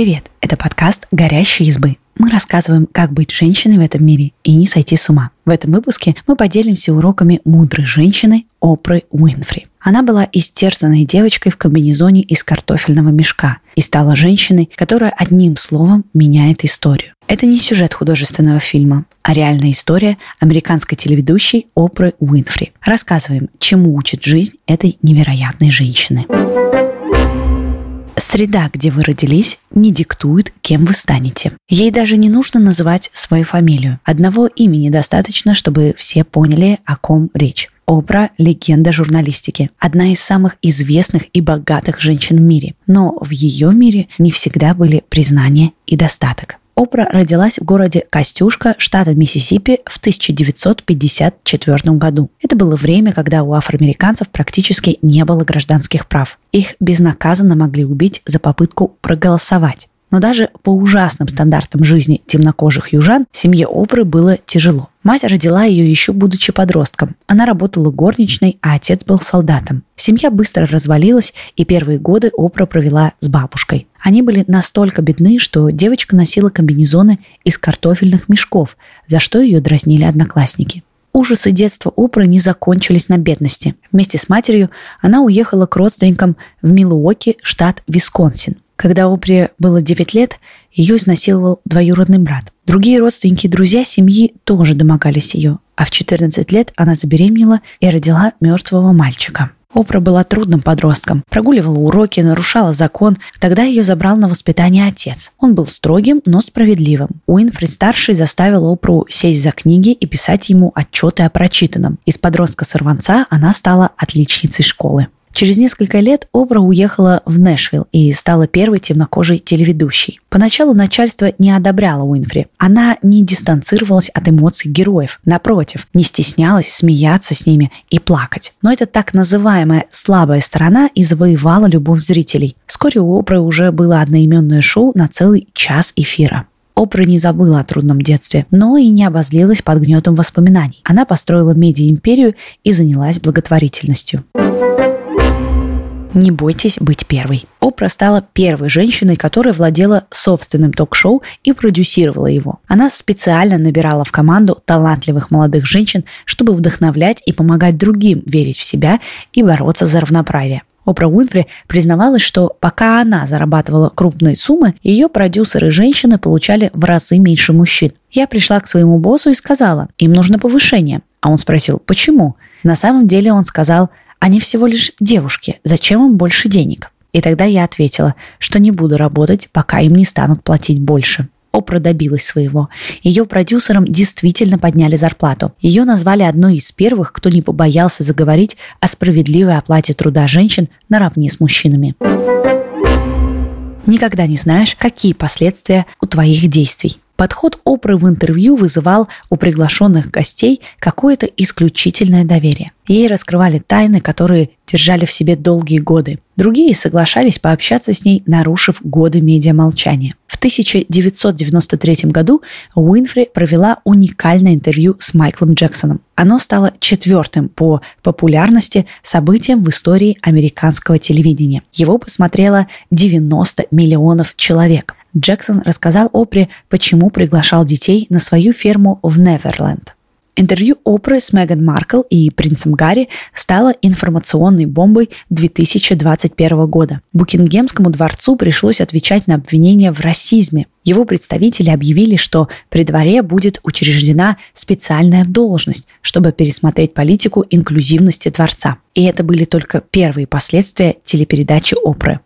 Привет! Это подкаст «Горящие избы». Мы рассказываем, как быть женщиной в этом мире и не сойти с ума. В этом выпуске мы поделимся уроками мудрой женщины Опры Уинфри. Она была истерзанной девочкой в комбинезоне из картофельного мешка и стала женщиной, которая одним словом меняет историю. Это не сюжет художественного фильма, а реальная история американской телеведущей Опры Уинфри. Рассказываем, чему учит жизнь этой невероятной женщины. Среда, где вы родились, не диктует, кем вы станете. Ей даже не нужно называть свою фамилию. Одного имени достаточно, чтобы все поняли, о ком речь. Опра – легенда журналистики, одна из самых известных и богатых женщин в мире. Но в ее мире не всегда были признание и достаток. Опра родилась в городе Костюшка, штата Миссисипи в 1954 году. Это было время, когда у афроамериканцев практически не было гражданских прав. Их безнаказанно могли убить за попытку проголосовать. Но даже по ужасным стандартам жизни темнокожих южан семье Опры было тяжело. Мать родила ее еще будучи подростком. Она работала горничной, а отец был солдатом. Семья быстро развалилась, и первые годы Опра провела с бабушкой. Они были настолько бедны, что девочка носила комбинезоны из картофельных мешков, за что ее дразнили одноклассники. Ужасы детства Опры не закончились на бедности. Вместе с матерью она уехала к родственникам в Милуоки, штат Висконсин. Когда Опре было 9 лет, ее изнасиловал двоюродный брат. Другие родственники и друзья семьи тоже домогались ее, а в 14 лет она забеременела и родила мертвого мальчика. Опра была трудным подростком, прогуливала уроки, нарушала закон. Тогда ее забрал на воспитание отец. Он был строгим, но справедливым. Уинфрид-старший заставил Опру сесть за книги и писать ему отчеты о прочитанном. Из подростка-сорванца она стала отличницей школы. Через несколько лет Обра уехала в Нэшвилл и стала первой темнокожей телеведущей. Поначалу начальство не одобряло Уинфри. Она не дистанцировалась от эмоций героев. Напротив, не стеснялась смеяться с ними и плакать. Но эта так называемая слабая сторона и завоевала любовь зрителей. Вскоре у Обры уже было одноименное шоу на целый час эфира. Опра не забыла о трудном детстве, но и не обозлилась под гнетом воспоминаний. Она построила медиа-империю и занялась благотворительностью. Не бойтесь быть первой. Опра стала первой женщиной, которая владела собственным ток-шоу и продюсировала его. Она специально набирала в команду талантливых молодых женщин, чтобы вдохновлять и помогать другим верить в себя и бороться за равноправие. Опра Уинфри признавалась, что пока она зарабатывала крупные суммы, ее продюсеры-женщины получали в разы меньше мужчин. Я пришла к своему боссу и сказала, им нужно повышение. А он спросил, почему? На самом деле он сказал, они всего лишь девушки. Зачем им больше денег? И тогда я ответила, что не буду работать, пока им не станут платить больше. Опра добилась своего. Ее продюсерам действительно подняли зарплату. Ее назвали одной из первых, кто не побоялся заговорить о справедливой оплате труда женщин наравне с мужчинами. Никогда не знаешь, какие последствия у твоих действий. Подход Опры в интервью вызывал у приглашенных гостей какое-то исключительное доверие. Ей раскрывали тайны, которые держали в себе долгие годы. Другие соглашались пообщаться с ней, нарушив годы медиамолчания. В 1993 году Уинфри провела уникальное интервью с Майклом Джексоном. Оно стало четвертым по популярности событием в истории американского телевидения. Его посмотрело 90 миллионов человек. Джексон рассказал Опре, почему приглашал детей на свою ферму в Неверленд. Интервью Опры с Меган Маркл и принцем Гарри стало информационной бомбой 2021 года. Букингемскому дворцу пришлось отвечать на обвинения в расизме. Его представители объявили, что при дворе будет учреждена специальная должность, чтобы пересмотреть политику инклюзивности дворца. И это были только первые последствия телепередачи Опры.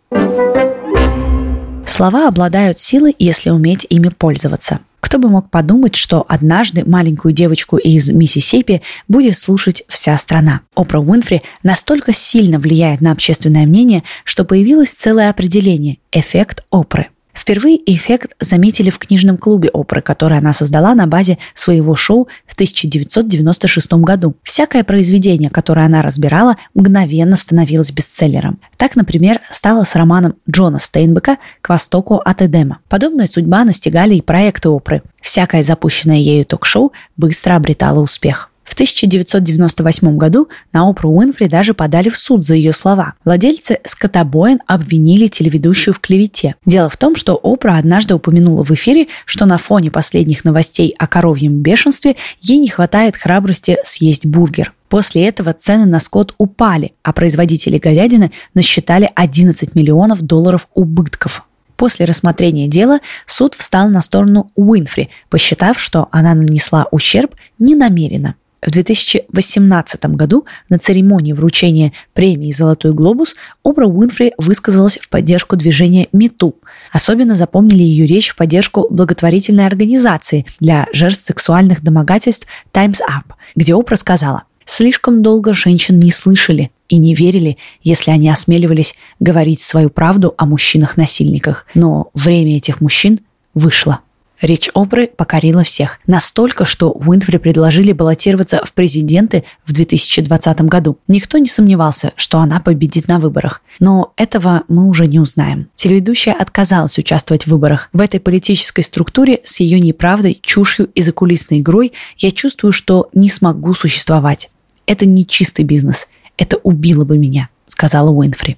Слова обладают силой, если уметь ими пользоваться. Кто бы мог подумать, что однажды маленькую девочку из Миссисипи будет слушать вся страна. Опра Уинфри настолько сильно влияет на общественное мнение, что появилось целое определение – эффект Опры. Впервые эффект заметили в книжном клубе Опры, который она создала на базе своего шоу в 1996 году. Всякое произведение, которое она разбирала, мгновенно становилось бестселлером. Так, например, стало с романом Джона Стейнбека «К востоку от Эдема». Подобная судьба настигали и проекты Опры. Всякое запущенное ею ток-шоу быстро обретало успех. В 1998 году на Опру Уинфри даже подали в суд за ее слова. Владельцы скотобоин обвинили телеведущую в клевете. Дело в том, что Опра однажды упомянула в эфире, что на фоне последних новостей о коровьем бешенстве ей не хватает храбрости съесть бургер. После этого цены на скот упали, а производители говядины насчитали 11 миллионов долларов убытков. После рассмотрения дела суд встал на сторону Уинфри, посчитав, что она нанесла ущерб ненамеренно. В 2018 году на церемонии вручения премии «Золотой глобус» Обра Уинфри высказалась в поддержку движения МИТУ. Особенно запомнили ее речь в поддержку благотворительной организации для жертв сексуальных домогательств Times Up, где Опра сказала – Слишком долго женщин не слышали и не верили, если они осмеливались говорить свою правду о мужчинах-насильниках. Но время этих мужчин вышло. Речь Опры покорила всех. Настолько, что Уинфри предложили баллотироваться в президенты в 2020 году. Никто не сомневался, что она победит на выборах. Но этого мы уже не узнаем. Телеведущая отказалась участвовать в выборах. В этой политической структуре с ее неправдой, чушью и закулисной игрой я чувствую, что не смогу существовать. Это не чистый бизнес. Это убило бы меня, сказала Уинфри.